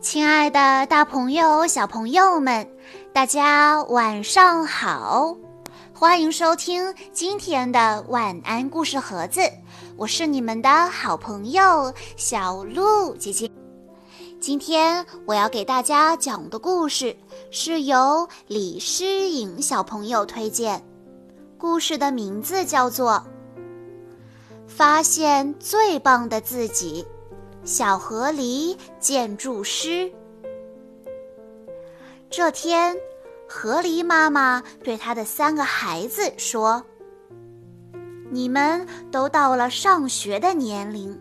亲爱的，大朋友、小朋友们，大家晚上好！欢迎收听今天的晚安故事盒子，我是你们的好朋友小鹿姐姐。今天我要给大家讲的故事是由李诗颖小朋友推荐，故事的名字叫做《发现最棒的自己》。小河狸建筑师。这天，河狸妈妈对她的三个孩子说：“你们都到了上学的年龄，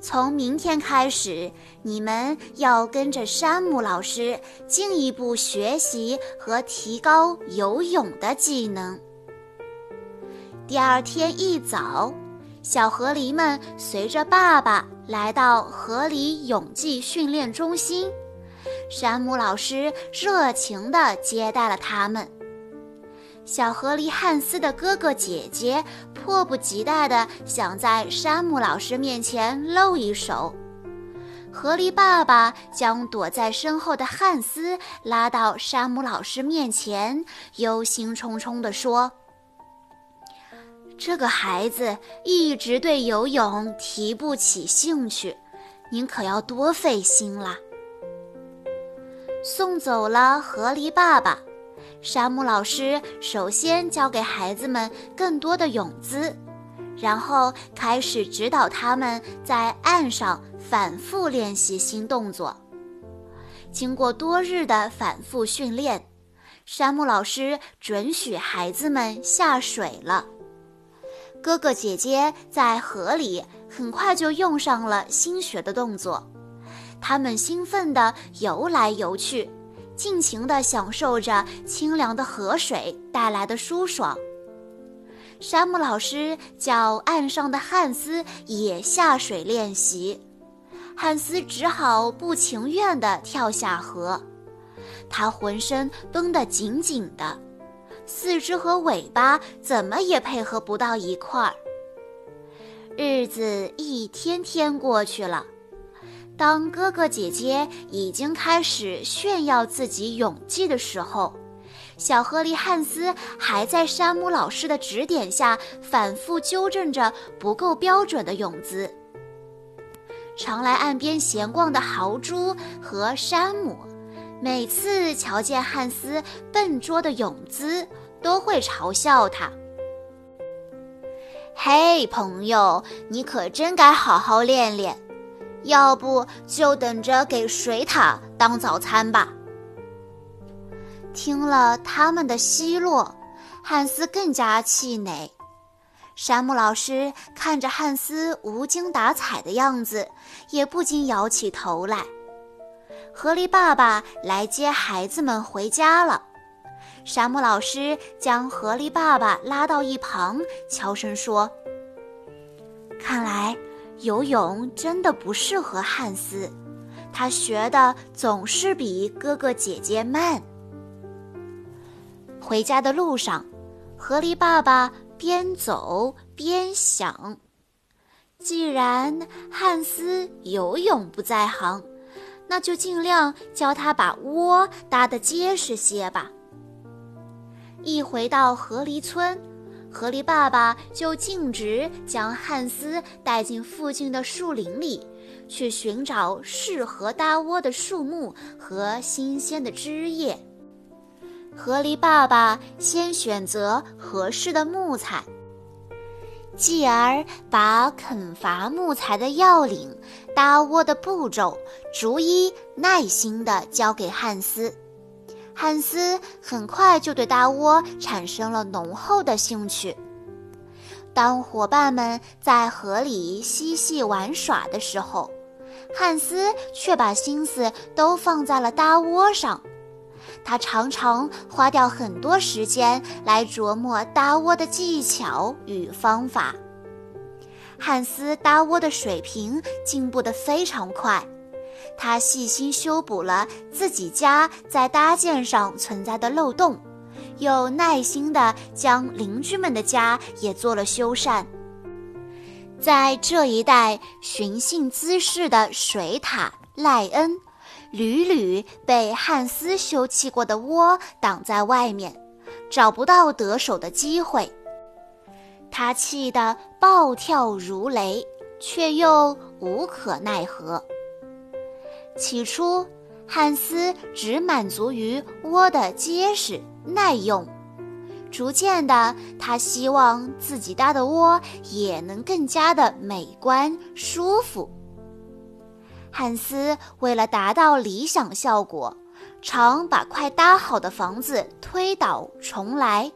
从明天开始，你们要跟着山姆老师进一步学习和提高游泳的技能。”第二天一早。小河狸们随着爸爸来到河狸泳技训练中心，山姆老师热情地接待了他们。小河狸汉斯的哥哥姐姐迫不及待地想在山姆老师面前露一手，河狸爸爸将躲在身后的汉斯拉到山姆老师面前，忧心忡忡地说。这个孩子一直对游泳提不起兴趣，您可要多费心啦。送走了河狸爸爸，山姆老师首先教给孩子们更多的泳姿，然后开始指导他们在岸上反复练习新动作。经过多日的反复训练，山姆老师准许孩子们下水了。哥哥姐姐在河里很快就用上了新学的动作，他们兴奋地游来游去，尽情地享受着清凉的河水带来的舒爽。山姆老师叫岸上的汉斯也下水练习，汉斯只好不情愿地跳下河，他浑身绷得紧紧的。四肢和尾巴怎么也配合不到一块儿。日子一天天过去了，当哥哥姐姐已经开始炫耀自己泳技的时候，小河狸汉斯还在山姆老师的指点下反复纠正着不够标准的泳姿。常来岸边闲逛的豪猪和山姆。每次瞧见汉斯笨拙的泳姿，都会嘲笑他。嘿，朋友，你可真该好好练练，要不就等着给水獭当早餐吧。听了他们的奚落，汉斯更加气馁。山姆老师看着汉斯无精打采的样子，也不禁摇起头来。河狸爸爸来接孩子们回家了。山姆老师将河狸爸爸拉到一旁，悄声说：“看来游泳真的不适合汉斯，他学的总是比哥哥姐姐慢。”回家的路上，河狸爸爸边走边想：“既然汉斯游泳不在行。”那就尽量教他把窝搭得结实些吧。一回到河狸村，河狸爸爸就径直将汉斯带进附近的树林里，去寻找适合搭窝的树木和新鲜的枝叶。河狸爸爸先选择合适的木材。继而把啃伐木材的要领、搭窝的步骤，逐一耐心地教给汉斯。汉斯很快就对搭窝产生了浓厚的兴趣。当伙伴们在河里嬉戏玩耍的时候，汉斯却把心思都放在了搭窝上。他常常花掉很多时间来琢磨搭窝的技巧与方法。汉斯搭窝的水平进步得非常快，他细心修补了自己家在搭建上存在的漏洞，又耐心地将邻居们的家也做了修缮。在这一带寻衅滋事的水獭赖恩。屡屡被汉斯修葺过的窝挡在外面，找不到得手的机会。他气得暴跳如雷，却又无可奈何。起初，汉斯只满足于窝的结实耐用，逐渐的，他希望自己搭的窝也能更加的美观舒服。汉斯为了达到理想效果，常把快搭好的房子推倒重来。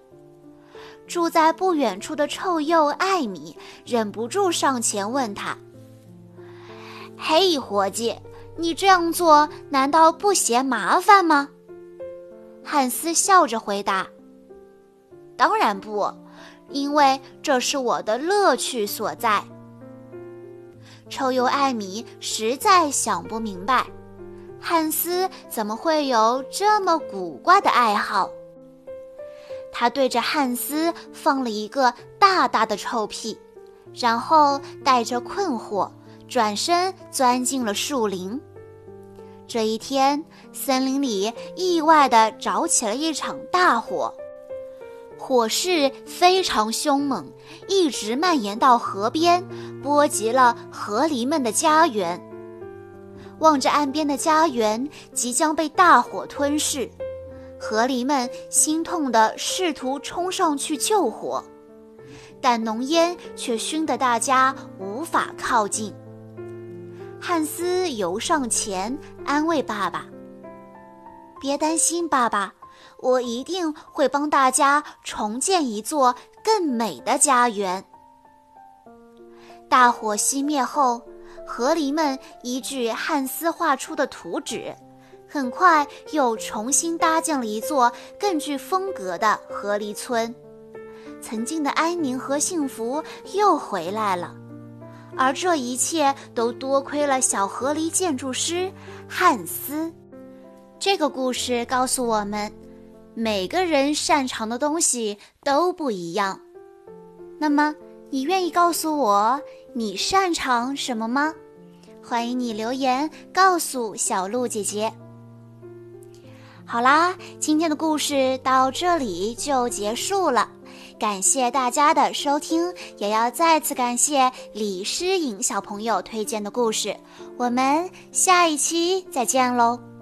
住在不远处的臭鼬艾米忍不住上前问他：“嘿，伙计，你这样做难道不嫌麻烦吗？”汉斯笑着回答：“当然不，因为这是我的乐趣所在。”臭鼬艾米实在想不明白，汉斯怎么会有这么古怪的爱好。他对着汉斯放了一个大大的臭屁，然后带着困惑转身钻进了树林。这一天，森林里意外地着起了一场大火，火势非常凶猛，一直蔓延到河边，波及了河狸们的家园。望着岸边的家园即将被大火吞噬。河狸们心痛地试图冲上去救火，但浓烟却熏得大家无法靠近。汉斯游上前安慰爸爸：“别担心，爸爸，我一定会帮大家重建一座更美的家园。”大火熄灭后，河狸们依据汉斯画出的图纸。很快又重新搭建了一座更具风格的河狸村，曾经的安宁和幸福又回来了。而这一切都多亏了小河狸建筑师汉斯。这个故事告诉我们，每个人擅长的东西都不一样。那么，你愿意告诉我你擅长什么吗？欢迎你留言告诉小鹿姐姐。好啦，今天的故事到这里就结束了，感谢大家的收听，也要再次感谢李诗颖小朋友推荐的故事，我们下一期再见喽。